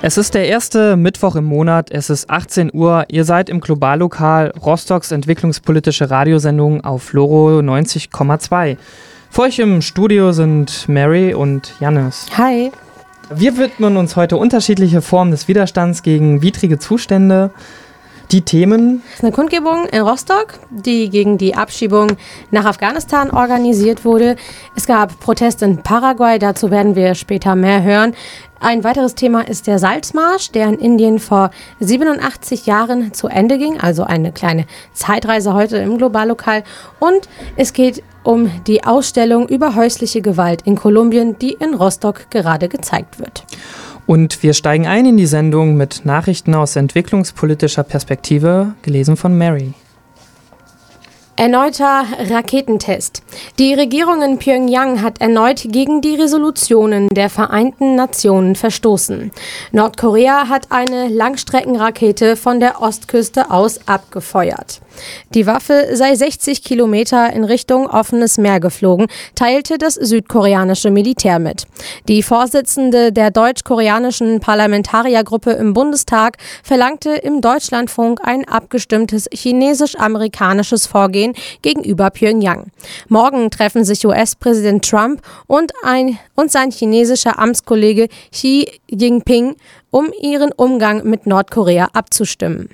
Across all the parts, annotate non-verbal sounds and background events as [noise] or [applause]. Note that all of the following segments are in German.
Es ist der erste Mittwoch im Monat, es ist 18 Uhr, ihr seid im Globallokal Rostocks entwicklungspolitische Radiosendung auf Loro 90,2. Vor euch im Studio sind Mary und Jannis. Hi. Wir widmen uns heute unterschiedliche Formen des Widerstands gegen widrige Zustände. Die Themen? Das ist eine Kundgebung in Rostock, die gegen die Abschiebung nach Afghanistan organisiert wurde. Es gab Proteste in Paraguay, dazu werden wir später mehr hören. Ein weiteres Thema ist der Salzmarsch, der in Indien vor 87 Jahren zu Ende ging, also eine kleine Zeitreise heute im Globallokal. Und es geht um die Ausstellung über häusliche Gewalt in Kolumbien, die in Rostock gerade gezeigt wird. Und wir steigen ein in die Sendung mit Nachrichten aus entwicklungspolitischer Perspektive, gelesen von Mary. Erneuter Raketentest. Die Regierung in Pyongyang hat erneut gegen die Resolutionen der Vereinten Nationen verstoßen. Nordkorea hat eine Langstreckenrakete von der Ostküste aus abgefeuert. Die Waffe sei 60 Kilometer in Richtung offenes Meer geflogen, teilte das südkoreanische Militär mit. Die Vorsitzende der deutsch-koreanischen Parlamentariergruppe im Bundestag verlangte im Deutschlandfunk ein abgestimmtes chinesisch-amerikanisches Vorgehen gegenüber Pyongyang. Morgen treffen sich US-Präsident Trump und, ein, und sein chinesischer Amtskollege Xi Jinping, um ihren Umgang mit Nordkorea abzustimmen.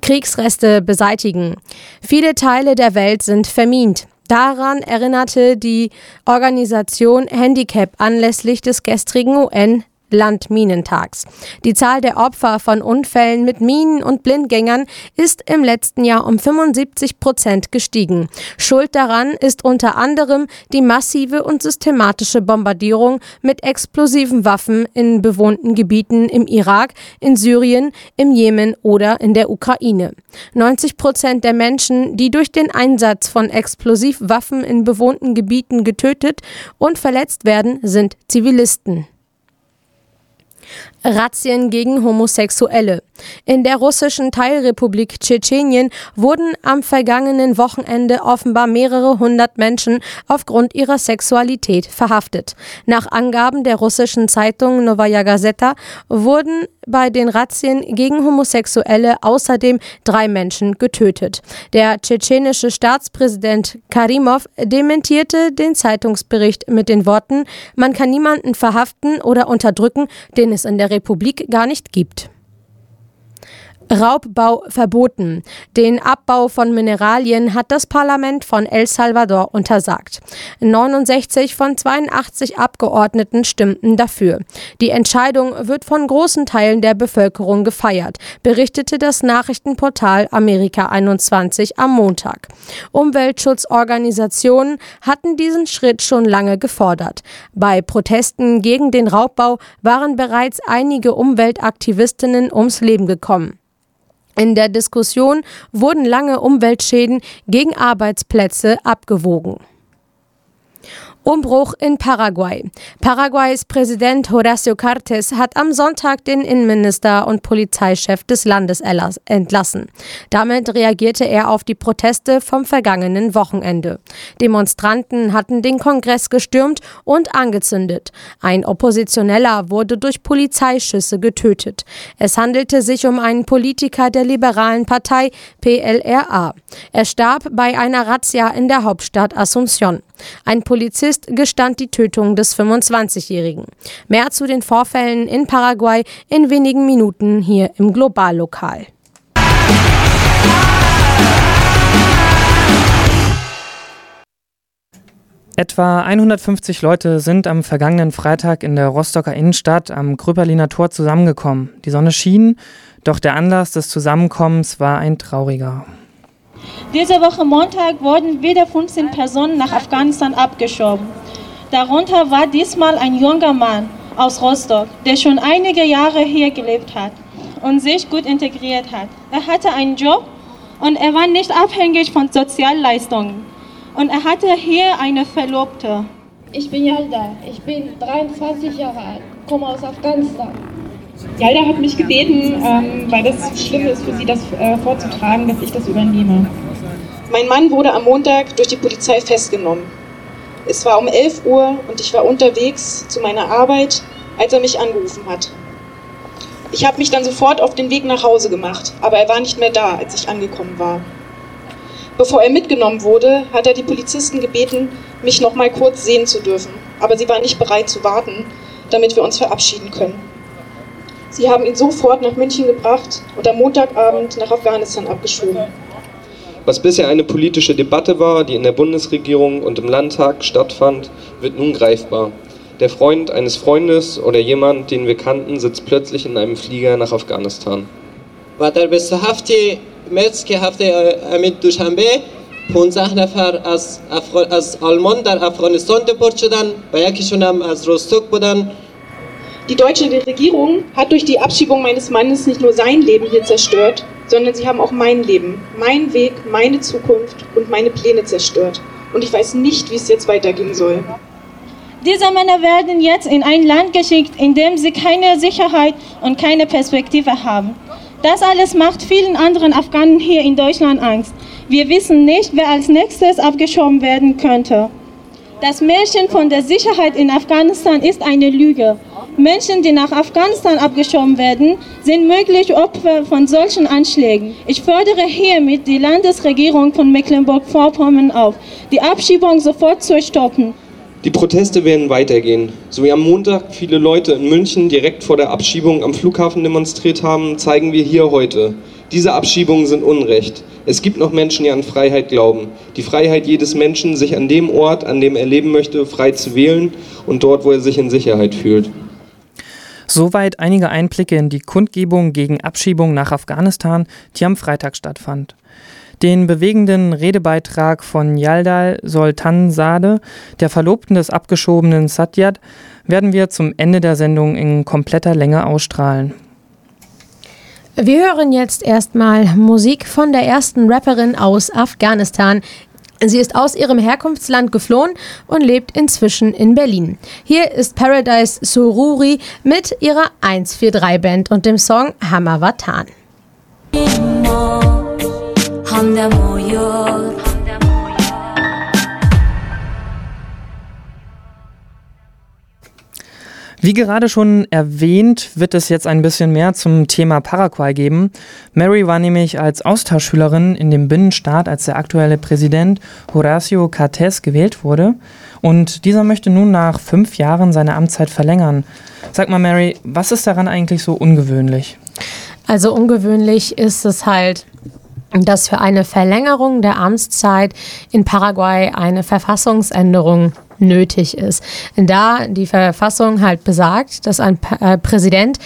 Kriegsreste beseitigen. Viele Teile der Welt sind vermint. Daran erinnerte die Organisation Handicap anlässlich des gestrigen UN Landminentags. Die Zahl der Opfer von Unfällen mit Minen und Blindgängern ist im letzten Jahr um 75 Prozent gestiegen. Schuld daran ist unter anderem die massive und systematische Bombardierung mit explosiven Waffen in bewohnten Gebieten im Irak, in Syrien, im Jemen oder in der Ukraine. 90 Prozent der Menschen, die durch den Einsatz von Explosivwaffen in bewohnten Gebieten getötet und verletzt werden, sind Zivilisten. Razzien gegen Homosexuelle. In der russischen Teilrepublik Tschetschenien wurden am vergangenen Wochenende offenbar mehrere hundert Menschen aufgrund ihrer Sexualität verhaftet. Nach Angaben der russischen Zeitung Novaya Gazeta wurden bei den Razzien gegen Homosexuelle außerdem drei Menschen getötet. Der tschetschenische Staatspräsident Karimov dementierte den Zeitungsbericht mit den Worten, man kann niemanden verhaften oder unterdrücken, den es in der Republik gar nicht gibt. Raubbau verboten. Den Abbau von Mineralien hat das Parlament von El Salvador untersagt. 69 von 82 Abgeordneten stimmten dafür. Die Entscheidung wird von großen Teilen der Bevölkerung gefeiert, berichtete das Nachrichtenportal Amerika 21 am Montag. Umweltschutzorganisationen hatten diesen Schritt schon lange gefordert. Bei Protesten gegen den Raubbau waren bereits einige Umweltaktivistinnen ums Leben gekommen. In der Diskussion wurden lange Umweltschäden gegen Arbeitsplätze abgewogen. Umbruch in Paraguay. Paraguays Präsident Horacio Cartes hat am Sonntag den Innenminister und Polizeichef des Landes entlassen. Damit reagierte er auf die Proteste vom vergangenen Wochenende. Demonstranten hatten den Kongress gestürmt und angezündet. Ein Oppositioneller wurde durch Polizeischüsse getötet. Es handelte sich um einen Politiker der liberalen Partei PLRA. Er starb bei einer Razzia in der Hauptstadt Asunción. Ein Polizist gestand die Tötung des 25-Jährigen. Mehr zu den Vorfällen in Paraguay in wenigen Minuten hier im Globallokal. Etwa 150 Leute sind am vergangenen Freitag in der Rostocker Innenstadt am Kröperliner Tor zusammengekommen. Die Sonne schien, doch der Anlass des Zusammenkommens war ein trauriger. Diese Woche Montag wurden wieder 15 Personen nach Afghanistan abgeschoben. Darunter war diesmal ein junger Mann aus Rostock, der schon einige Jahre hier gelebt hat und sich gut integriert hat. Er hatte einen Job und er war nicht abhängig von Sozialleistungen. Und er hatte hier eine Verlobte. Ich bin Yalda, ich bin 23 Jahre alt, komme aus Afghanistan. Yalda hat mich gebeten, ähm, weil das schlimm ist für sie, das äh, vorzutragen, dass ich das übernehme. Mein Mann wurde am Montag durch die Polizei festgenommen. Es war um 11 Uhr und ich war unterwegs zu meiner Arbeit, als er mich angerufen hat. Ich habe mich dann sofort auf den Weg nach Hause gemacht, aber er war nicht mehr da, als ich angekommen war. Bevor er mitgenommen wurde, hat er die Polizisten gebeten, mich noch mal kurz sehen zu dürfen, aber sie waren nicht bereit zu warten, damit wir uns verabschieden können. Sie haben ihn sofort nach München gebracht und am Montagabend nach Afghanistan abgeschoben. Was bisher eine politische Debatte war, die in der Bundesregierung und im Landtag stattfand, wird nun greifbar. Der Freund eines Freundes oder jemand, den wir kannten, sitzt plötzlich in einem Flieger nach Afghanistan. و در 27 مارس که هفته امید دوشنبه 15 نفر از, افغان، از آلمان در افغانستان دپورت شدن و یکیشون هم از روستوک بودن die deutsche Regierung hat durch die Abschiebung meines Mannes nicht nur sein Leben hier zerstört, sondern sie haben auch mein Leben, meinen Weg, meine Zukunft und meine Pläne zerstört. Und ich weiß nicht, wie es jetzt weitergehen soll. Diese Männer werden jetzt in ein Land geschickt, in dem sie keine Sicherheit und keine Perspektive haben. Das alles macht vielen anderen Afghanen hier in Deutschland Angst. Wir wissen nicht, wer als nächstes abgeschoben werden könnte. Das Märchen von der Sicherheit in Afghanistan ist eine Lüge. Menschen, die nach Afghanistan abgeschoben werden, sind möglich Opfer von solchen Anschlägen. Ich fordere hiermit die Landesregierung von Mecklenburg-Vorpommern auf, die Abschiebung sofort zu stoppen. Die Proteste werden weitergehen. So wie am Montag viele Leute in München direkt vor der Abschiebung am Flughafen demonstriert haben, zeigen wir hier heute. Diese Abschiebungen sind Unrecht. Es gibt noch Menschen, die an Freiheit glauben. Die Freiheit jedes Menschen, sich an dem Ort, an dem er leben möchte, frei zu wählen und dort, wo er sich in Sicherheit fühlt. Soweit einige Einblicke in die Kundgebung gegen Abschiebung nach Afghanistan, die am Freitag stattfand. Den bewegenden Redebeitrag von Yaldal Soltansade, der Verlobten des abgeschobenen Satyat, werden wir zum Ende der Sendung in kompletter Länge ausstrahlen. Wir hören jetzt erstmal Musik von der ersten Rapperin aus Afghanistan. Sie ist aus ihrem Herkunftsland geflohen und lebt inzwischen in Berlin. Hier ist Paradise Sururi mit ihrer 143-Band und dem Song Hammer Wie gerade schon erwähnt, wird es jetzt ein bisschen mehr zum Thema Paraguay geben. Mary war nämlich als Austauschschülerin in dem Binnenstaat, als der aktuelle Präsident Horacio Cartes gewählt wurde. Und dieser möchte nun nach fünf Jahren seine Amtszeit verlängern. Sag mal, Mary, was ist daran eigentlich so ungewöhnlich? Also ungewöhnlich ist es halt, dass für eine Verlängerung der Amtszeit in Paraguay eine Verfassungsänderung nötig ist. Da die Verfassung halt besagt, dass ein äh, Präsident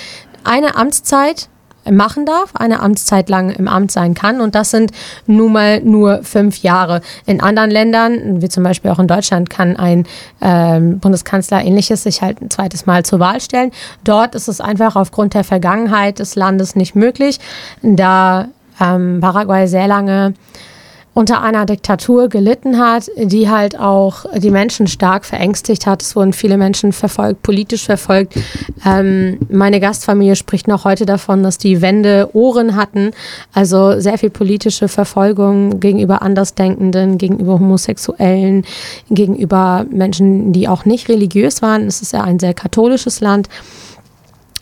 eine Amtszeit machen darf, eine Amtszeit lang im Amt sein kann. Und das sind nun mal nur fünf Jahre. In anderen Ländern, wie zum Beispiel auch in Deutschland, kann ein ähm, Bundeskanzler ähnliches sich halt ein zweites Mal zur Wahl stellen. Dort ist es einfach aufgrund der Vergangenheit des Landes nicht möglich, da ähm, Paraguay sehr lange unter einer Diktatur gelitten hat, die halt auch die Menschen stark verängstigt hat. Es wurden viele Menschen verfolgt, politisch verfolgt. Ähm, meine Gastfamilie spricht noch heute davon, dass die Wände Ohren hatten. Also sehr viel politische Verfolgung gegenüber Andersdenkenden, gegenüber Homosexuellen, gegenüber Menschen, die auch nicht religiös waren. Es ist ja ein sehr katholisches Land.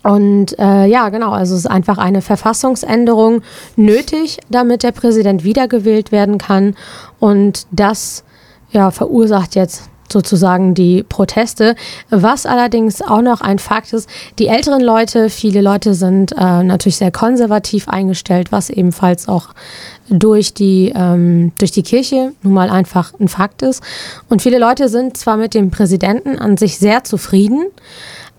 Und äh, ja, genau, also es ist einfach eine Verfassungsänderung nötig, damit der Präsident wiedergewählt werden kann. Und das ja, verursacht jetzt sozusagen die Proteste. Was allerdings auch noch ein Fakt ist, die älteren Leute, viele Leute sind äh, natürlich sehr konservativ eingestellt, was ebenfalls auch durch die, ähm, durch die Kirche nun mal einfach ein Fakt ist. Und viele Leute sind zwar mit dem Präsidenten an sich sehr zufrieden,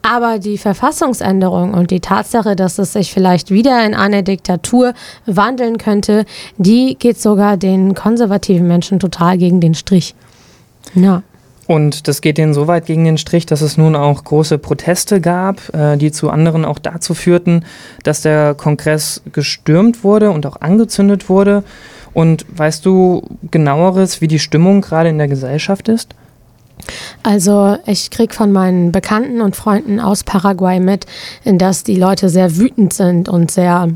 aber die Verfassungsänderung und die Tatsache, dass es sich vielleicht wieder in eine Diktatur wandeln könnte, die geht sogar den konservativen Menschen total gegen den Strich. Ja. Und das geht denen so weit gegen den Strich, dass es nun auch große Proteste gab, äh, die zu anderen auch dazu führten, dass der Kongress gestürmt wurde und auch angezündet wurde. Und weißt du genaueres, wie die Stimmung gerade in der Gesellschaft ist? Also ich kriege von meinen Bekannten und Freunden aus Paraguay mit, dass die Leute sehr wütend sind und sehr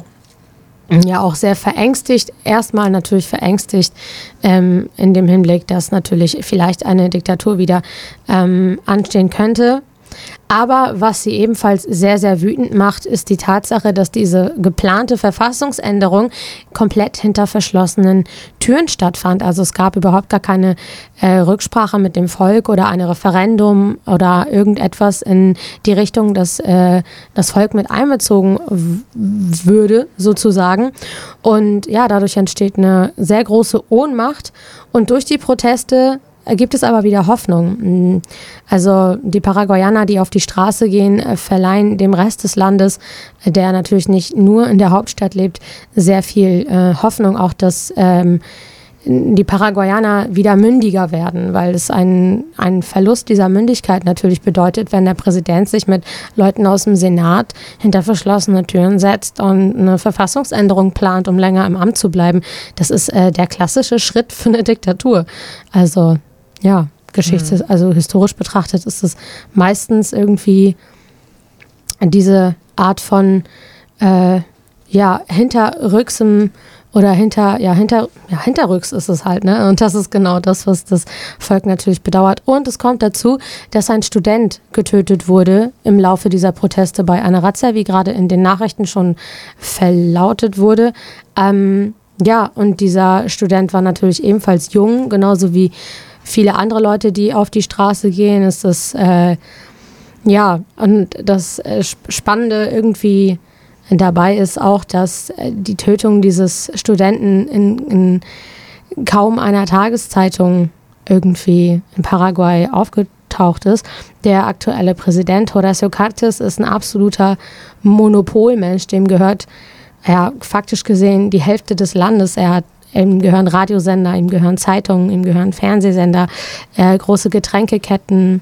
ja auch sehr verängstigt, erstmal natürlich verängstigt ähm, in dem Hinblick, dass natürlich vielleicht eine Diktatur wieder ähm, anstehen könnte. Aber was sie ebenfalls sehr, sehr wütend macht, ist die Tatsache, dass diese geplante Verfassungsänderung komplett hinter verschlossenen Türen stattfand. Also es gab überhaupt gar keine äh, Rücksprache mit dem Volk oder ein Referendum oder irgendetwas in die Richtung, dass äh, das Volk mit einbezogen würde, sozusagen. Und ja, dadurch entsteht eine sehr große Ohnmacht. Und durch die Proteste gibt es aber wieder Hoffnung. Mm, also die Paraguayaner, die auf die Straße gehen, äh, verleihen dem Rest des Landes, äh, der natürlich nicht nur in der Hauptstadt lebt, sehr viel äh, Hoffnung, auch dass ähm, die Paraguayaner wieder mündiger werden, weil es einen, einen Verlust dieser Mündigkeit natürlich bedeutet, wenn der Präsident sich mit Leuten aus dem Senat hinter verschlossene Türen setzt und eine Verfassungsänderung plant, um länger im Amt zu bleiben. Das ist äh, der klassische Schritt für eine Diktatur. Also ja, Geschichte, mhm. also historisch betrachtet ist es meistens irgendwie diese Art von äh, ja, hinterrücksem oder hinter, ja, hinter, ja, hinterrücks ist es halt, ne? Und das ist genau das, was das Volk natürlich bedauert. Und es kommt dazu, dass ein Student getötet wurde im Laufe dieser Proteste bei einer Razzia, wie gerade in den Nachrichten schon verlautet wurde. Ähm, ja, und dieser Student war natürlich ebenfalls jung, genauso wie viele andere Leute, die auf die Straße gehen, ist das, äh, ja, und das äh, Spannende irgendwie dabei ist auch, dass äh, die Tötung dieses Studenten in, in kaum einer Tageszeitung irgendwie in Paraguay aufgetaucht ist. Der aktuelle Präsident Horacio Cartes ist ein absoluter Monopolmensch, dem gehört ja faktisch gesehen die Hälfte des Landes. Er hat ihm gehören Radiosender, ihm gehören Zeitungen, ihm gehören Fernsehsender, äh, große Getränkeketten.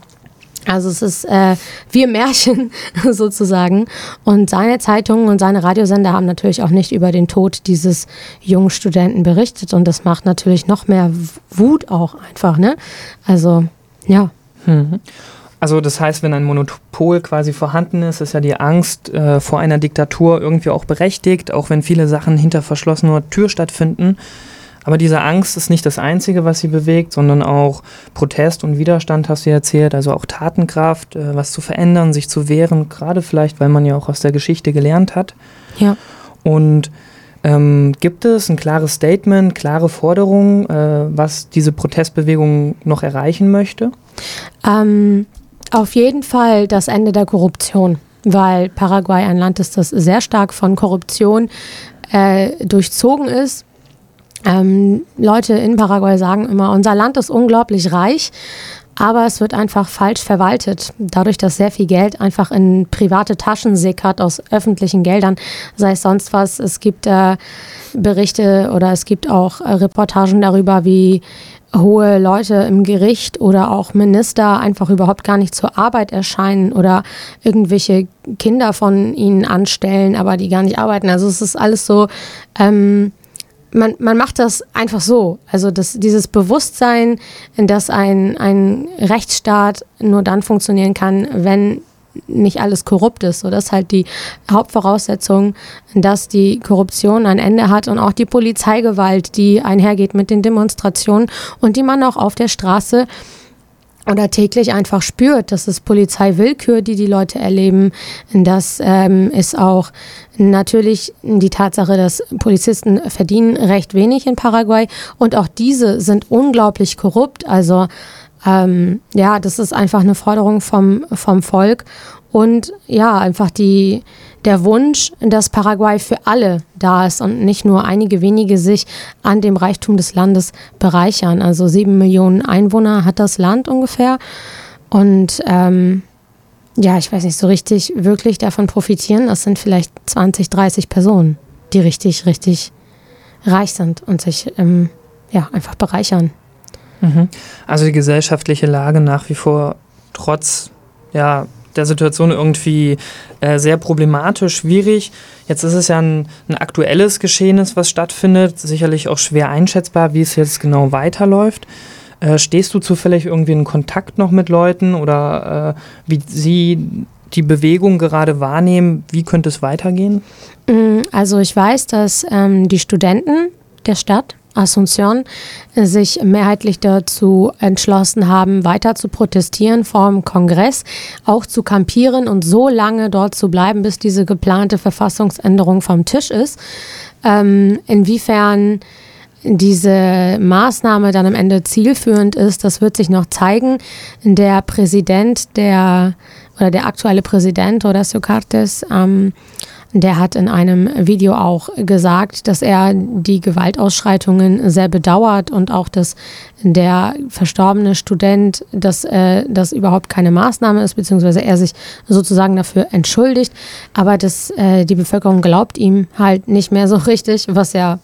Also es ist äh, wie Märchen [laughs] sozusagen. Und seine Zeitungen und seine Radiosender haben natürlich auch nicht über den Tod dieses jungen Studenten berichtet. Und das macht natürlich noch mehr Wut auch einfach. Ne? Also ja. Mhm. Also das heißt, wenn ein Monopol quasi vorhanden ist, ist ja die Angst äh, vor einer Diktatur irgendwie auch berechtigt, auch wenn viele Sachen hinter verschlossener Tür stattfinden. Aber diese Angst ist nicht das Einzige, was sie bewegt, sondern auch Protest und Widerstand, hast du ja erzählt, also auch Tatenkraft, äh, was zu verändern, sich zu wehren, gerade vielleicht, weil man ja auch aus der Geschichte gelernt hat. Ja. Und ähm, gibt es ein klares Statement, klare Forderungen, äh, was diese Protestbewegung noch erreichen möchte? Ähm, auf jeden Fall das Ende der Korruption, weil Paraguay ein Land ist, das sehr stark von Korruption äh, durchzogen ist. Ähm, Leute in Paraguay sagen immer, unser Land ist unglaublich reich, aber es wird einfach falsch verwaltet. Dadurch, dass sehr viel Geld einfach in private Taschen sickert aus öffentlichen Geldern, sei es sonst was. Es gibt äh, Berichte oder es gibt auch äh, Reportagen darüber, wie hohe Leute im Gericht oder auch Minister einfach überhaupt gar nicht zur Arbeit erscheinen oder irgendwelche Kinder von ihnen anstellen, aber die gar nicht arbeiten. Also es ist alles so, ähm, man, man macht das einfach so. Also das, dieses Bewusstsein, dass ein, ein Rechtsstaat nur dann funktionieren kann, wenn nicht alles korrupt ist. So, das ist halt die Hauptvoraussetzung, dass die Korruption ein Ende hat und auch die Polizeigewalt, die einhergeht mit den Demonstrationen und die man auch auf der Straße oder täglich einfach spürt. Das ist Polizeiwillkür, die die Leute erleben. Das ähm, ist auch natürlich die Tatsache, dass Polizisten verdienen recht wenig in Paraguay und auch diese sind unglaublich korrupt. Also ähm, ja, das ist einfach eine Forderung vom, vom Volk und ja, einfach die, der Wunsch, dass Paraguay für alle da ist und nicht nur einige wenige sich an dem Reichtum des Landes bereichern. Also sieben Millionen Einwohner hat das Land ungefähr und ähm, ja, ich weiß nicht so richtig wirklich davon profitieren. Das sind vielleicht 20, 30 Personen, die richtig, richtig reich sind und sich ähm, ja, einfach bereichern. Mhm. Also die gesellschaftliche Lage nach wie vor trotz ja, der Situation irgendwie äh, sehr problematisch, schwierig. Jetzt ist es ja ein, ein aktuelles Geschehnis, was stattfindet, sicherlich auch schwer einschätzbar, wie es jetzt genau weiterläuft. Äh, stehst du zufällig irgendwie in Kontakt noch mit Leuten oder äh, wie sie die Bewegung gerade wahrnehmen? Wie könnte es weitergehen? Mm, also ich weiß, dass ähm, die Studenten der Stadt Asunción sich mehrheitlich dazu entschlossen haben, weiter zu protestieren vor dem Kongress, auch zu kampieren und so lange dort zu bleiben, bis diese geplante Verfassungsänderung vom Tisch ist. Ähm, inwiefern diese Maßnahme dann am Ende zielführend ist, das wird sich noch zeigen. Der Präsident der oder der aktuelle Präsident Horacio Cartes ähm, der hat in einem Video auch gesagt, dass er die Gewaltausschreitungen sehr bedauert und auch, dass der verstorbene Student, dass äh, das überhaupt keine Maßnahme ist, beziehungsweise er sich sozusagen dafür entschuldigt, aber dass äh, die Bevölkerung glaubt ihm halt nicht mehr so richtig, was ja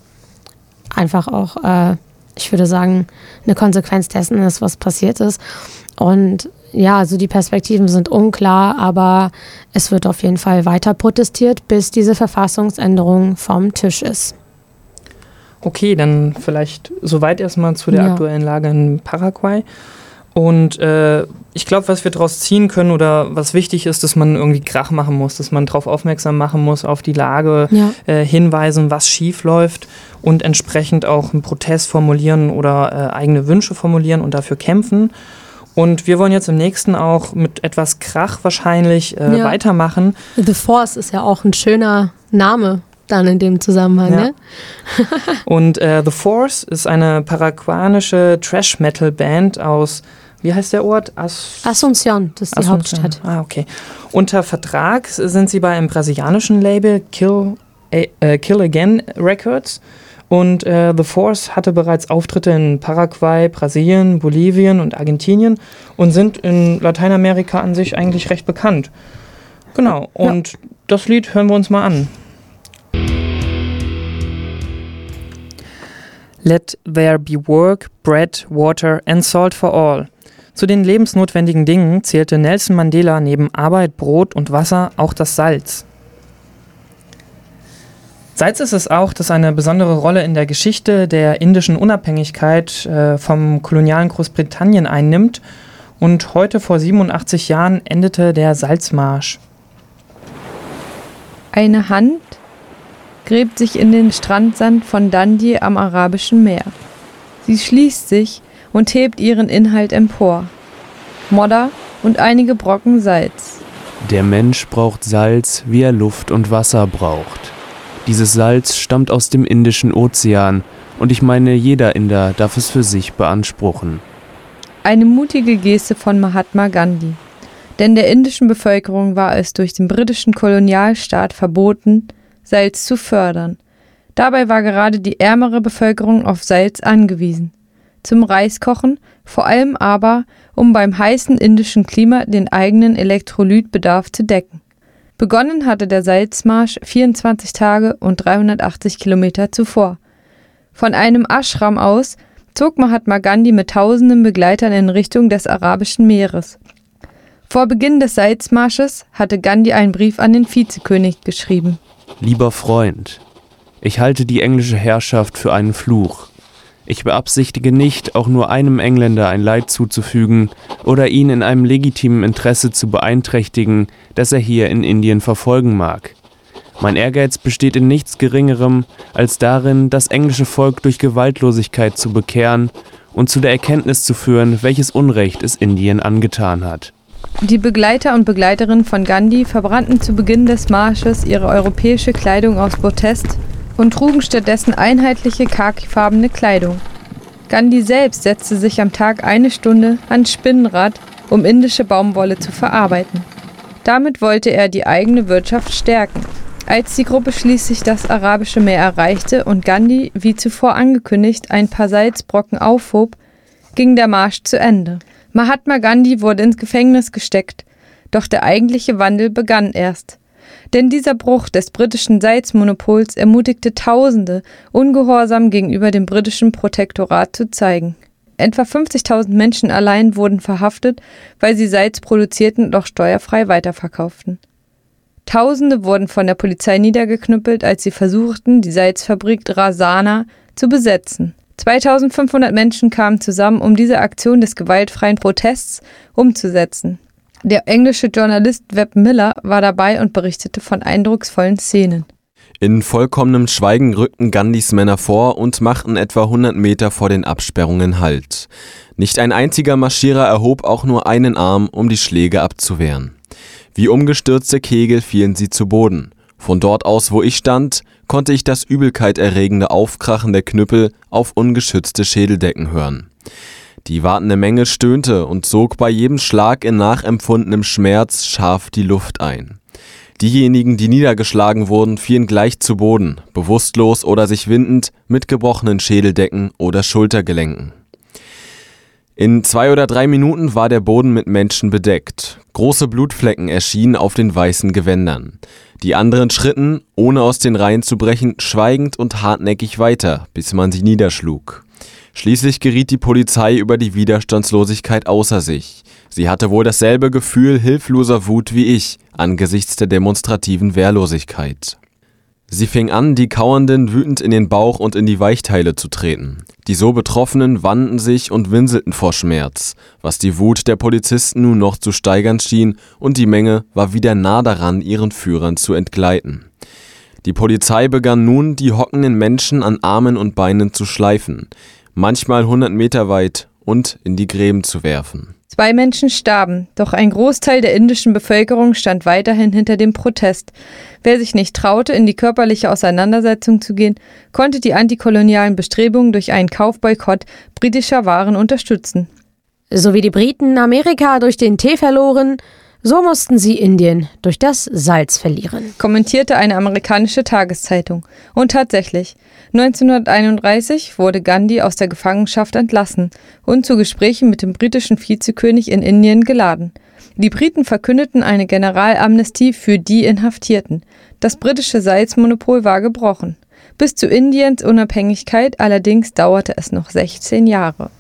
einfach auch, äh, ich würde sagen, eine Konsequenz dessen ist, was passiert ist. Und ja, also die Perspektiven sind unklar, aber es wird auf jeden Fall weiter protestiert, bis diese Verfassungsänderung vom Tisch ist. Okay, dann vielleicht soweit erstmal zu der ja. aktuellen Lage in Paraguay. Und äh, ich glaube, was wir daraus ziehen können oder was wichtig ist, dass man irgendwie Krach machen muss, dass man darauf aufmerksam machen muss, auf die Lage ja. äh, hinweisen, was schief läuft und entsprechend auch einen Protest formulieren oder äh, eigene Wünsche formulieren und dafür kämpfen. Und wir wollen jetzt im nächsten auch mit etwas Krach wahrscheinlich äh, ja. weitermachen. The Force ist ja auch ein schöner Name dann in dem Zusammenhang. Ja. Ne? [laughs] Und äh, The Force ist eine paraguayanische Trash-Metal-Band aus, wie heißt der Ort? As Asunción, das ist die Asunción. Hauptstadt. Ah, okay. Unter Vertrag sind sie bei einem brasilianischen Label Kill, äh, Kill Again Records. Und äh, The Force hatte bereits Auftritte in Paraguay, Brasilien, Bolivien und Argentinien und sind in Lateinamerika an sich eigentlich recht bekannt. Genau, und ja. das Lied hören wir uns mal an. Let there be work, bread, water and salt for all. Zu den lebensnotwendigen Dingen zählte Nelson Mandela neben Arbeit, Brot und Wasser auch das Salz. Salz ist es auch, das eine besondere Rolle in der Geschichte der indischen Unabhängigkeit äh, vom kolonialen Großbritannien einnimmt. Und heute vor 87 Jahren endete der Salzmarsch. Eine Hand gräbt sich in den Strandsand von Dundee am Arabischen Meer. Sie schließt sich und hebt ihren Inhalt empor. Modder und einige Brocken Salz. Der Mensch braucht Salz, wie er Luft und Wasser braucht. Dieses Salz stammt aus dem Indischen Ozean und ich meine, jeder Inder darf es für sich beanspruchen. Eine mutige Geste von Mahatma Gandhi. Denn der indischen Bevölkerung war es durch den britischen Kolonialstaat verboten, Salz zu fördern. Dabei war gerade die ärmere Bevölkerung auf Salz angewiesen. Zum Reiskochen, vor allem aber, um beim heißen indischen Klima den eigenen Elektrolytbedarf zu decken. Begonnen hatte der Salzmarsch 24 Tage und 380 Kilometer zuvor. Von einem Ashram aus zog Mahatma Gandhi mit tausenden Begleitern in Richtung des Arabischen Meeres. Vor Beginn des Salzmarsches hatte Gandhi einen Brief an den Vizekönig geschrieben. Lieber Freund, ich halte die englische Herrschaft für einen Fluch. Ich beabsichtige nicht, auch nur einem Engländer ein Leid zuzufügen oder ihn in einem legitimen Interesse zu beeinträchtigen, das er hier in Indien verfolgen mag. Mein Ehrgeiz besteht in nichts Geringerem als darin, das englische Volk durch Gewaltlosigkeit zu bekehren und zu der Erkenntnis zu führen, welches Unrecht es Indien angetan hat. Die Begleiter und Begleiterinnen von Gandhi verbrannten zu Beginn des Marsches ihre europäische Kleidung aus Protest und trugen stattdessen einheitliche khakifarbene Kleidung. Gandhi selbst setzte sich am Tag eine Stunde ans Spinnenrad, um indische Baumwolle zu verarbeiten. Damit wollte er die eigene Wirtschaft stärken. Als die Gruppe schließlich das Arabische Meer erreichte und Gandhi, wie zuvor angekündigt, ein paar Salzbrocken aufhob, ging der Marsch zu Ende. Mahatma Gandhi wurde ins Gefängnis gesteckt, doch der eigentliche Wandel begann erst. Denn dieser Bruch des britischen Salzmonopols ermutigte Tausende, ungehorsam gegenüber dem britischen Protektorat zu zeigen. Etwa 50.000 Menschen allein wurden verhaftet, weil sie Salz produzierten und auch steuerfrei weiterverkauften. Tausende wurden von der Polizei niedergeknüppelt, als sie versuchten, die Salzfabrik Drasana zu besetzen. 2500 Menschen kamen zusammen, um diese Aktion des gewaltfreien Protests umzusetzen. Der englische Journalist Webb Miller war dabei und berichtete von eindrucksvollen Szenen. In vollkommenem Schweigen rückten Gandhis Männer vor und machten etwa 100 Meter vor den Absperrungen Halt. Nicht ein einziger Marschierer erhob auch nur einen Arm, um die Schläge abzuwehren. Wie umgestürzte Kegel fielen sie zu Boden. Von dort aus, wo ich stand, konnte ich das übelkeiterregende Aufkrachen der Knüppel auf ungeschützte Schädeldecken hören. Die wartende Menge stöhnte und sog bei jedem Schlag in nachempfundenem Schmerz scharf die Luft ein. Diejenigen, die niedergeschlagen wurden, fielen gleich zu Boden, bewusstlos oder sich windend, mit gebrochenen Schädeldecken oder Schultergelenken. In zwei oder drei Minuten war der Boden mit Menschen bedeckt. Große Blutflecken erschienen auf den weißen Gewändern. Die anderen schritten, ohne aus den Reihen zu brechen, schweigend und hartnäckig weiter, bis man sie niederschlug. Schließlich geriet die Polizei über die Widerstandslosigkeit außer sich. Sie hatte wohl dasselbe Gefühl hilfloser Wut wie ich angesichts der demonstrativen Wehrlosigkeit. Sie fing an, die Kauernden wütend in den Bauch und in die Weichteile zu treten. Die so Betroffenen wandten sich und winselten vor Schmerz, was die Wut der Polizisten nun noch zu steigern schien, und die Menge war wieder nah daran, ihren Führern zu entgleiten. Die Polizei begann nun, die hockenden Menschen an Armen und Beinen zu schleifen, manchmal hundert Meter weit, und in die Gräben zu werfen. Zwei Menschen starben, doch ein Großteil der indischen Bevölkerung stand weiterhin hinter dem Protest. Wer sich nicht traute, in die körperliche Auseinandersetzung zu gehen, konnte die antikolonialen Bestrebungen durch einen Kaufboykott britischer Waren unterstützen. So wie die Briten Amerika durch den Tee verloren, so mussten sie Indien durch das Salz verlieren, kommentierte eine amerikanische Tageszeitung. Und tatsächlich, 1931 wurde Gandhi aus der Gefangenschaft entlassen und zu Gesprächen mit dem britischen Vizekönig in Indien geladen. Die Briten verkündeten eine Generalamnestie für die Inhaftierten. Das britische Salzmonopol war gebrochen. Bis zu Indiens Unabhängigkeit allerdings dauerte es noch 16 Jahre.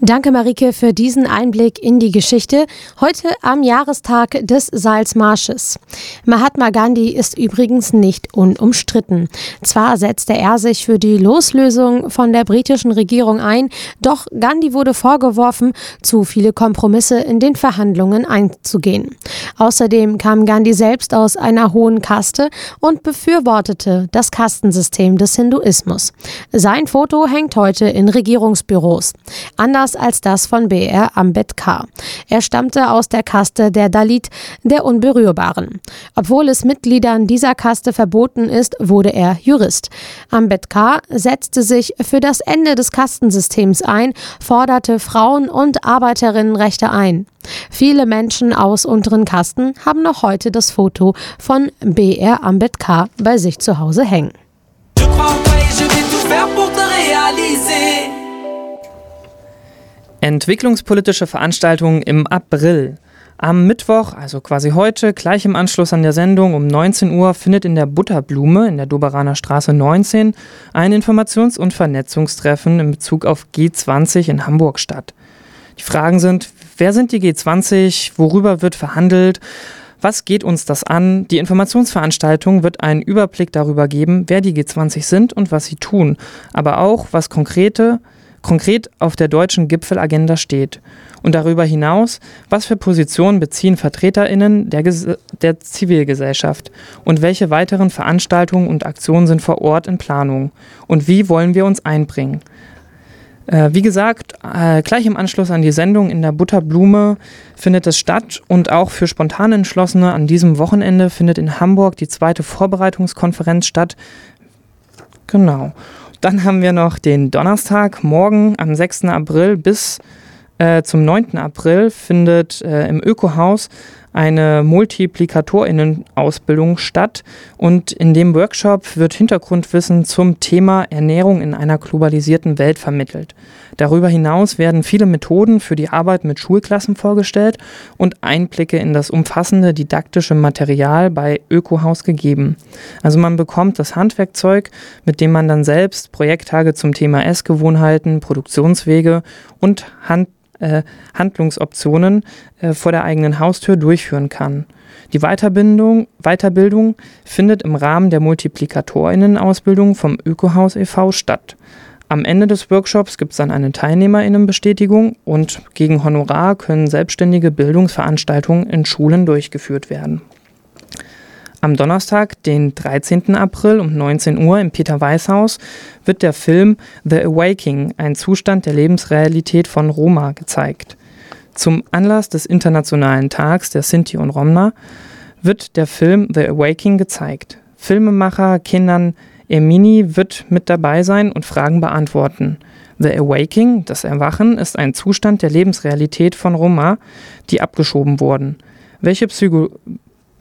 Danke, Marike, für diesen Einblick in die Geschichte. Heute am Jahrestag des Salzmarsches. Mahatma Gandhi ist übrigens nicht unumstritten. Zwar setzte er sich für die Loslösung von der britischen Regierung ein, doch Gandhi wurde vorgeworfen, zu viele Kompromisse in den Verhandlungen einzugehen. Außerdem kam Gandhi selbst aus einer hohen Kaste und befürwortete das Kastensystem des Hinduismus. Sein Foto hängt heute in Regierungsbüros anders als das von BR Ambedkar. Er stammte aus der Kaste der Dalit, der Unberührbaren. Obwohl es Mitgliedern dieser Kaste verboten ist, wurde er Jurist. Ambedkar setzte sich für das Ende des Kastensystems ein, forderte Frauen- und Arbeiterinnenrechte ein. Viele Menschen aus unteren Kasten haben noch heute das Foto von BR Ambedkar bei sich zu Hause hängen. Je Entwicklungspolitische Veranstaltungen im April. Am Mittwoch, also quasi heute, gleich im Anschluss an der Sendung um 19 Uhr, findet in der Butterblume in der Doberaner Straße 19 ein Informations- und Vernetzungstreffen in Bezug auf G20 in Hamburg statt. Die Fragen sind, wer sind die G20, worüber wird verhandelt, was geht uns das an? Die Informationsveranstaltung wird einen Überblick darüber geben, wer die G20 sind und was sie tun, aber auch, was konkrete konkret auf der deutschen Gipfelagenda steht. Und darüber hinaus, was für Positionen beziehen Vertreterinnen der, der Zivilgesellschaft und welche weiteren Veranstaltungen und Aktionen sind vor Ort in Planung und wie wollen wir uns einbringen. Äh, wie gesagt, äh, gleich im Anschluss an die Sendung in der Butterblume findet es statt und auch für spontan Entschlossene an diesem Wochenende findet in Hamburg die zweite Vorbereitungskonferenz statt. Genau. Dann haben wir noch den Donnerstag, morgen am 6. April bis äh, zum 9. April findet äh, im Ökohaus eine Multiplikatorinnen-Ausbildung statt und in dem Workshop wird Hintergrundwissen zum Thema Ernährung in einer globalisierten Welt vermittelt. Darüber hinaus werden viele Methoden für die Arbeit mit Schulklassen vorgestellt und Einblicke in das umfassende didaktische Material bei Ökohaus gegeben. Also man bekommt das Handwerkzeug, mit dem man dann selbst Projekttage zum Thema Essgewohnheiten, Produktionswege und Hand äh, Handlungsoptionen äh, vor der eigenen Haustür durchführen kann. Die Weiterbildung, Weiterbildung findet im Rahmen der Multiplikatorinnen-Ausbildung vom Ökohaus e.V. statt. Am Ende des Workshops gibt es dann eine Teilnehmerinnenbestätigung und gegen Honorar können selbstständige Bildungsveranstaltungen in Schulen durchgeführt werden. Am Donnerstag, den 13. April um 19 Uhr im Peter-Weiß-Haus wird der Film The Awaking, ein Zustand der Lebensrealität von Roma, gezeigt. Zum Anlass des Internationalen Tags der Sinti und Romna wird der Film The Awaking gezeigt. Filmemacher Kindern Ermini wird mit dabei sein und Fragen beantworten. The Awaking, das Erwachen, ist ein Zustand der Lebensrealität von Roma, die abgeschoben wurden. Welche Psycho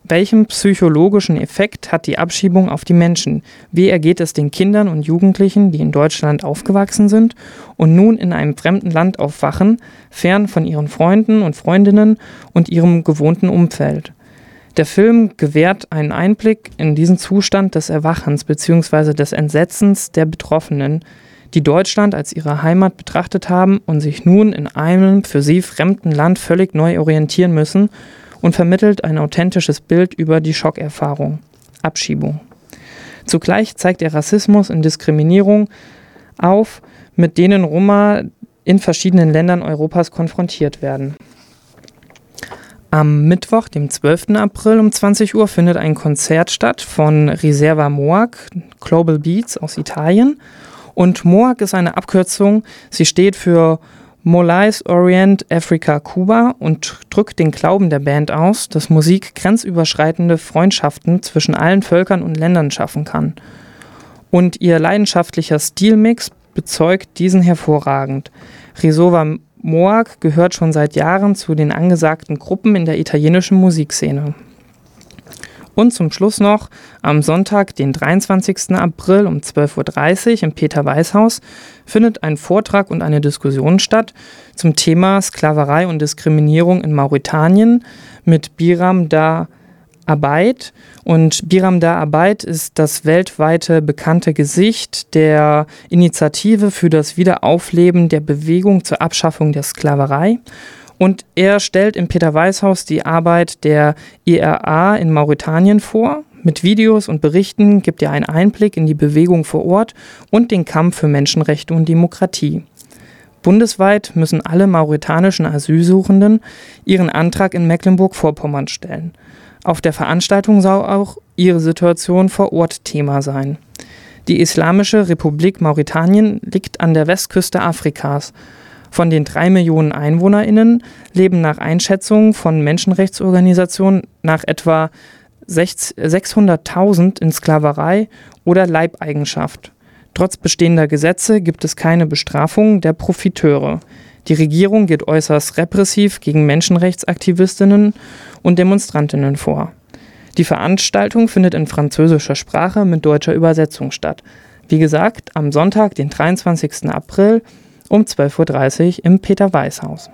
welchen psychologischen Effekt hat die Abschiebung auf die Menschen? Wie ergeht es den Kindern und Jugendlichen, die in Deutschland aufgewachsen sind und nun in einem fremden Land aufwachen, fern von ihren Freunden und Freundinnen und ihrem gewohnten Umfeld? Der Film gewährt einen Einblick in diesen Zustand des Erwachens bzw. des Entsetzens der Betroffenen, die Deutschland als ihre Heimat betrachtet haben und sich nun in einem für sie fremden Land völlig neu orientieren müssen und vermittelt ein authentisches Bild über die Schockerfahrung, Abschiebung. Zugleich zeigt er Rassismus und Diskriminierung auf, mit denen Roma in verschiedenen Ländern Europas konfrontiert werden. Am Mittwoch, dem 12. April um 20 Uhr, findet ein Konzert statt von Riserva Moag, Global Beats aus Italien. Und Moag ist eine Abkürzung, sie steht für Molais Orient Africa Kuba und drückt den Glauben der Band aus, dass Musik grenzüberschreitende Freundschaften zwischen allen Völkern und Ländern schaffen kann. Und ihr leidenschaftlicher Stilmix bezeugt diesen hervorragend. Risova Moag gehört schon seit Jahren zu den angesagten Gruppen in der italienischen Musikszene. Und zum Schluss noch am Sonntag, den 23. April um 12.30 Uhr im Peter-Weiß-Haus findet ein Vortrag und eine Diskussion statt zum Thema Sklaverei und Diskriminierung in Mauretanien mit Biram Da Abeit. Und Biram Da Abeit ist das weltweite bekannte Gesicht der Initiative für das Wiederaufleben der Bewegung zur Abschaffung der Sklaverei. Und er stellt im Peter-Weiß-Haus die Arbeit der IRA in Mauretanien vor. Mit Videos und Berichten gibt er einen Einblick in die Bewegung vor Ort und den Kampf für Menschenrechte und Demokratie. Bundesweit müssen alle mauretanischen Asylsuchenden ihren Antrag in Mecklenburg-Vorpommern stellen. Auf der Veranstaltung soll auch ihre Situation vor Ort Thema sein. Die Islamische Republik Mauretanien liegt an der Westküste Afrikas von den drei Millionen EinwohnerInnen leben nach Einschätzungen von Menschenrechtsorganisationen nach etwa 600.000 in Sklaverei oder Leibeigenschaft. Trotz bestehender Gesetze gibt es keine Bestrafung der Profiteure. Die Regierung geht äußerst repressiv gegen Menschenrechtsaktivistinnen und Demonstrantinnen vor. Die Veranstaltung findet in französischer Sprache mit deutscher Übersetzung statt. Wie gesagt, am Sonntag, den 23. April um 12.30 Uhr im Peter-Weiß-Haus.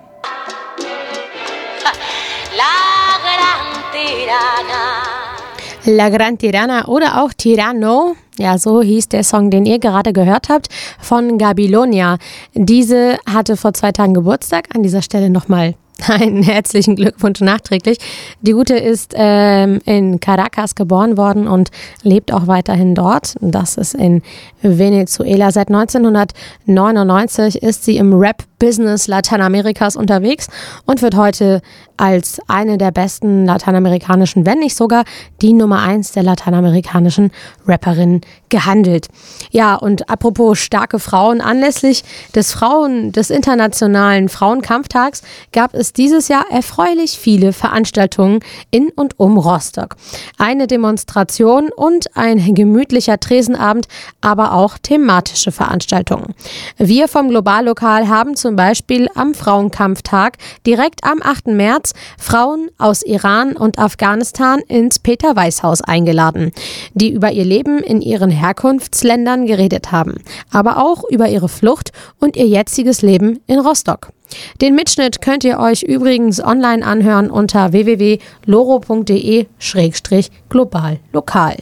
La Gran Tirana oder auch Tirano, ja, so hieß der Song, den ihr gerade gehört habt, von Gabilonia. Diese hatte vor zwei Tagen Geburtstag. An dieser Stelle nochmal [laughs] einen herzlichen Glückwunsch nachträglich. Die Gute ist ähm, in Caracas geboren worden und lebt auch weiterhin dort. Das ist in Venezuela. Seit 1999 ist sie im Rap-Business Lateinamerikas unterwegs und wird heute als eine der besten lateinamerikanischen, wenn nicht sogar die Nummer eins der lateinamerikanischen Rapperinnen gehandelt. Ja, und apropos starke Frauen, anlässlich des Frauen, des internationalen Frauenkampftags gab es dieses Jahr erfreulich viele Veranstaltungen in und um Rostock. Eine Demonstration und ein gemütlicher Tresenabend, aber auch thematische Veranstaltungen. Wir vom Globallokal haben zum zum Beispiel am Frauenkampftag direkt am 8. März Frauen aus Iran und Afghanistan ins Peter-Weiß-Haus eingeladen, die über ihr Leben in ihren Herkunftsländern geredet haben, aber auch über ihre Flucht und ihr jetziges Leben in Rostock. Den Mitschnitt könnt ihr euch übrigens online anhören unter www.loro.de-global lokal.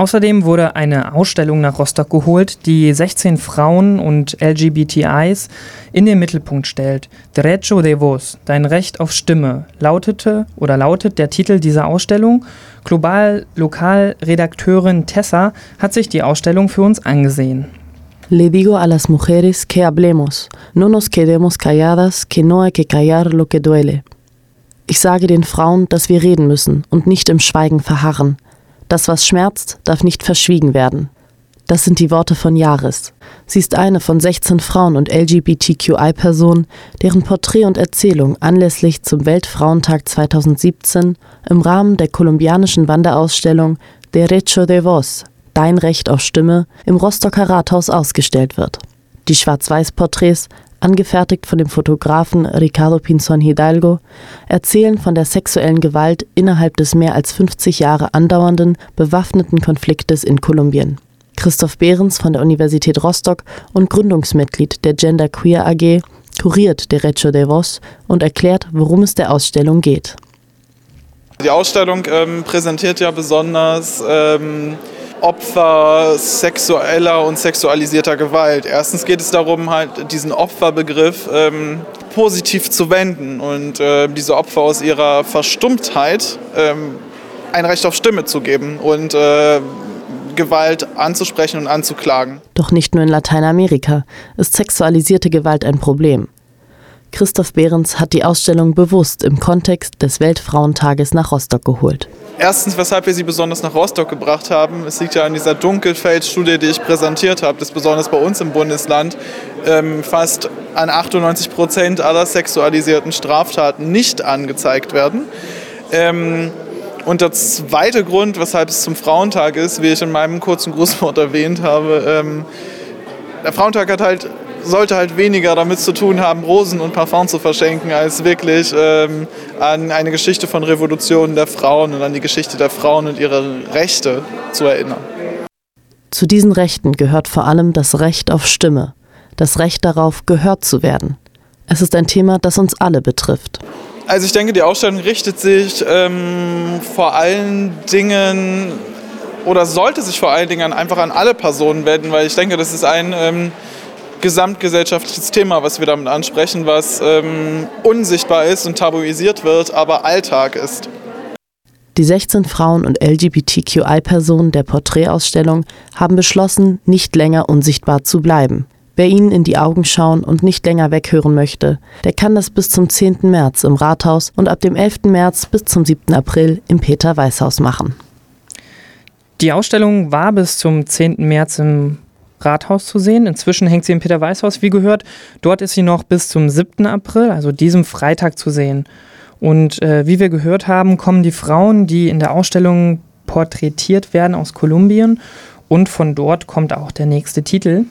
Außerdem wurde eine Ausstellung nach Rostock geholt, die 16 Frauen und LGBTIs in den Mittelpunkt stellt. Derecho de voz, dein Recht auf Stimme, lautete oder lautet der Titel dieser Ausstellung. Global Lokalredakteurin Tessa hat sich die Ausstellung für uns angesehen. Le digo a las mujeres que hablemos, no nos quedemos calladas, que no hay que callar lo que duele. Ich sage den Frauen, dass wir reden müssen und nicht im Schweigen verharren. Das, was schmerzt, darf nicht verschwiegen werden. Das sind die Worte von Jaris. Sie ist eine von 16 Frauen und LGBTQI-Personen, deren Porträt und Erzählung anlässlich zum Weltfrauentag 2017 im Rahmen der kolumbianischen Wanderausstellung Derecho de Voz, Dein Recht auf Stimme, im Rostocker Rathaus ausgestellt wird. Die Schwarz-Weiß-Porträts angefertigt von dem Fotografen Ricardo Pinzon Hidalgo, erzählen von der sexuellen Gewalt innerhalb des mehr als 50 Jahre andauernden bewaffneten Konfliktes in Kolumbien. Christoph Behrens von der Universität Rostock und Gründungsmitglied der Gender Queer AG kuriert Derecho de Voz und erklärt, worum es der Ausstellung geht. Die Ausstellung ähm, präsentiert ja besonders ähm, Opfer sexueller und sexualisierter Gewalt. Erstens geht es darum, halt diesen Opferbegriff ähm, positiv zu wenden und äh, diese Opfer aus ihrer Verstummtheit ähm, ein Recht auf Stimme zu geben und äh, Gewalt anzusprechen und anzuklagen. Doch nicht nur in Lateinamerika ist sexualisierte Gewalt ein Problem. Christoph Behrens hat die Ausstellung bewusst im Kontext des Weltfrauentages nach Rostock geholt. Erstens, weshalb wir sie besonders nach Rostock gebracht haben. Es liegt ja an dieser Dunkelfeldstudie, die ich präsentiert habe, dass besonders bei uns im Bundesland ähm, fast an 98 Prozent aller sexualisierten Straftaten nicht angezeigt werden. Ähm, und der zweite Grund, weshalb es zum Frauentag ist, wie ich in meinem kurzen Grußwort erwähnt habe, ähm, der Frauentag hat halt sollte halt weniger damit zu tun haben, Rosen und Parfum zu verschenken, als wirklich ähm, an eine Geschichte von Revolutionen der Frauen und an die Geschichte der Frauen und ihre Rechte zu erinnern. Zu diesen Rechten gehört vor allem das Recht auf Stimme, das Recht darauf, gehört zu werden. Es ist ein Thema, das uns alle betrifft. Also ich denke, die Ausstellung richtet sich ähm, vor allen Dingen oder sollte sich vor allen Dingen einfach an alle Personen wenden, weil ich denke, das ist ein ähm, gesamtgesellschaftliches Thema, was wir damit ansprechen, was ähm, unsichtbar ist und tabuisiert wird, aber Alltag ist. Die 16 Frauen und LGBTQI-Personen der Porträtausstellung haben beschlossen, nicht länger unsichtbar zu bleiben. Wer ihnen in die Augen schauen und nicht länger weghören möchte, der kann das bis zum 10. März im Rathaus und ab dem 11. März bis zum 7. April im Peter-Weiß-Haus machen. Die Ausstellung war bis zum 10. März im Rathaus zu sehen. Inzwischen hängt sie im Peter-Weiß-Haus, wie gehört. Dort ist sie noch bis zum 7. April, also diesem Freitag, zu sehen. Und äh, wie wir gehört haben, kommen die Frauen, die in der Ausstellung porträtiert werden, aus Kolumbien. Und von dort kommt auch der nächste Titel.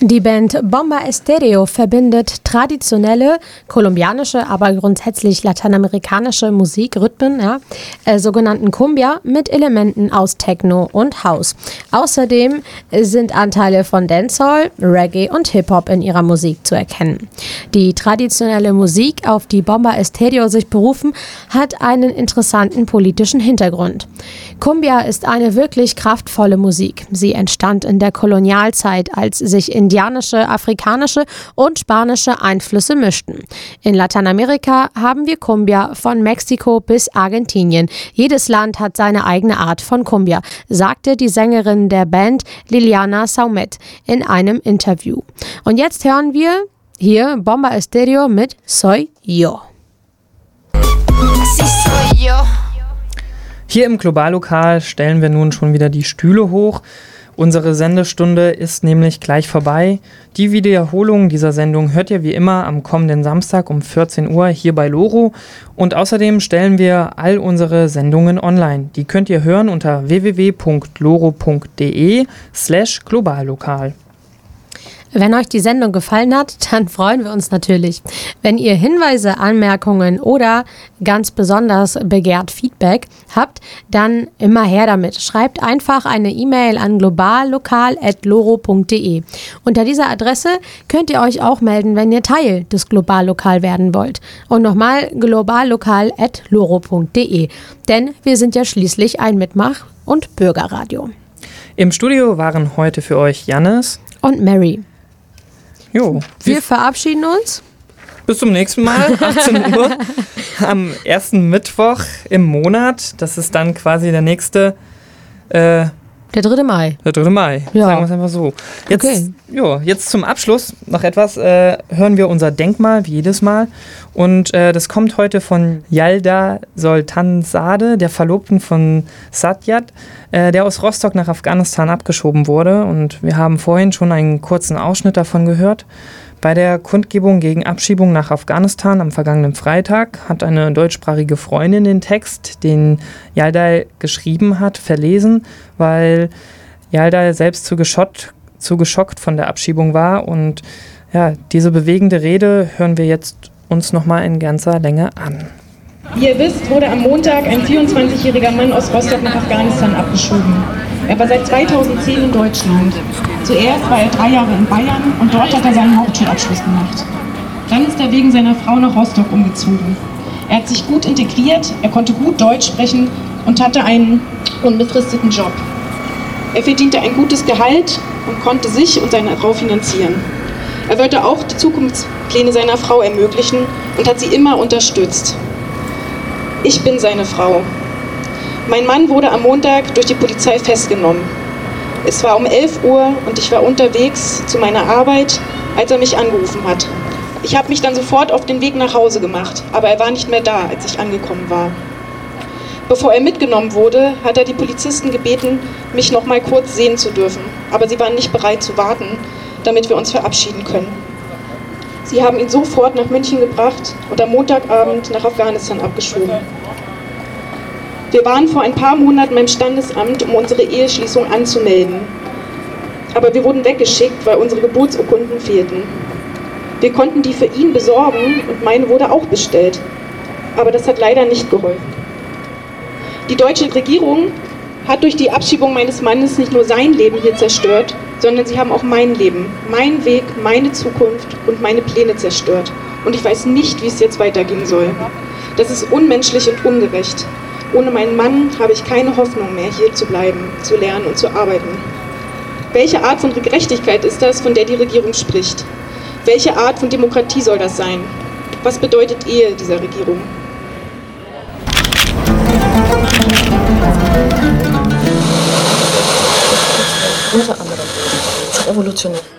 Die Band Bomba Estéreo verbindet traditionelle kolumbianische, aber grundsätzlich lateinamerikanische Musikrhythmen, ja, äh, sogenannten Cumbia, mit Elementen aus Techno und House. Außerdem sind Anteile von Dancehall, Reggae und Hip-Hop in ihrer Musik zu erkennen. Die traditionelle Musik, auf die Bomba Estéreo sich berufen, hat einen interessanten politischen Hintergrund. Cumbia ist eine wirklich kraftvolle Musik. Sie entstand in der Kolonialzeit, als sich indianische, afrikanische und spanische Einflüsse mischten. In Lateinamerika haben wir Cumbia von Mexiko bis Argentinien. Jedes Land hat seine eigene Art von Cumbia, sagte die Sängerin der Band Liliana Saumet in einem Interview. Und jetzt hören wir hier Bomba Estéreo mit Soy Yo. Así soy yo. Hier im Globallokal stellen wir nun schon wieder die Stühle hoch. Unsere Sendestunde ist nämlich gleich vorbei. Die Wiederholung dieser Sendung hört ihr wie immer am kommenden Samstag um 14 Uhr hier bei Loro. Und außerdem stellen wir all unsere Sendungen online. Die könnt ihr hören unter www.loro.de slash globallokal. Wenn euch die Sendung gefallen hat, [laughs] dann freuen wir uns natürlich. Wenn ihr Hinweise, Anmerkungen oder ganz besonders begehrt Feedback habt, dann immer her damit. Schreibt einfach eine E-Mail an globallokal.loro.de. Unter dieser Adresse könnt ihr euch auch melden, wenn ihr Teil des Globallokal werden wollt. Und nochmal globallokal.loro.de. Denn wir sind ja schließlich ein Mitmach- und Bürgerradio. Im Studio waren heute für euch Jannis und Mary. Jo. Wir verabschieden uns. Bis zum nächsten Mal, [laughs] 18 Uhr, am ersten Mittwoch im Monat. Das ist dann quasi der nächste. Äh, der 3. Mai. Der 3. Mai, ja. sagen wir es einfach so. Jetzt, okay. jo, jetzt zum Abschluss noch etwas. Äh, hören wir unser Denkmal, wie jedes Mal. Und äh, das kommt heute von Yalda Soltansade, der Verlobten von Satyat, äh, der aus Rostock nach Afghanistan abgeschoben wurde. Und wir haben vorhin schon einen kurzen Ausschnitt davon gehört. Bei der Kundgebung gegen Abschiebung nach Afghanistan am vergangenen Freitag hat eine deutschsprachige Freundin den Text, den Yaldai geschrieben hat, verlesen, weil Yaldai selbst zu, geschockt, zu geschockt von der Abschiebung war. Und ja, diese bewegende Rede hören wir jetzt uns nochmal in ganzer Länge an. Wie ihr wisst, wurde am Montag ein 24-jähriger Mann aus Rostock nach Afghanistan abgeschoben. Er war seit 2010 in Deutschland. Zuerst war er drei Jahre in Bayern und dort hat er seinen Hauptschulabschluss gemacht. Dann ist er wegen seiner Frau nach Rostock umgezogen. Er hat sich gut integriert, er konnte gut Deutsch sprechen und hatte einen unbefristeten Job. Er verdiente ein gutes Gehalt und konnte sich und seine Frau finanzieren. Er wollte auch die Zukunftspläne seiner Frau ermöglichen und hat sie immer unterstützt. Ich bin seine Frau. Mein Mann wurde am Montag durch die Polizei festgenommen. Es war um 11 Uhr und ich war unterwegs zu meiner Arbeit, als er mich angerufen hat. Ich habe mich dann sofort auf den Weg nach Hause gemacht, aber er war nicht mehr da, als ich angekommen war. Bevor er mitgenommen wurde, hat er die Polizisten gebeten, mich noch mal kurz sehen zu dürfen, aber sie waren nicht bereit zu warten, damit wir uns verabschieden können. Sie haben ihn sofort nach München gebracht und am Montagabend nach Afghanistan abgeschoben. Wir waren vor ein paar Monaten beim Standesamt, um unsere Eheschließung anzumelden. Aber wir wurden weggeschickt, weil unsere Geburtsurkunden fehlten. Wir konnten die für ihn besorgen und meine wurde auch bestellt. Aber das hat leider nicht geholfen. Die deutsche Regierung hat durch die Abschiebung meines Mannes nicht nur sein Leben hier zerstört, sondern sie haben auch mein Leben, meinen Weg, meine Zukunft und meine Pläne zerstört. Und ich weiß nicht, wie es jetzt weitergehen soll. Das ist unmenschlich und ungerecht. Ohne meinen Mann habe ich keine Hoffnung mehr, hier zu bleiben, zu lernen und zu arbeiten. Welche Art von Gerechtigkeit ist das, von der die Regierung spricht? Welche Art von Demokratie soll das sein? Was bedeutet Ehe dieser Regierung? Unter anderem. Revolutionär.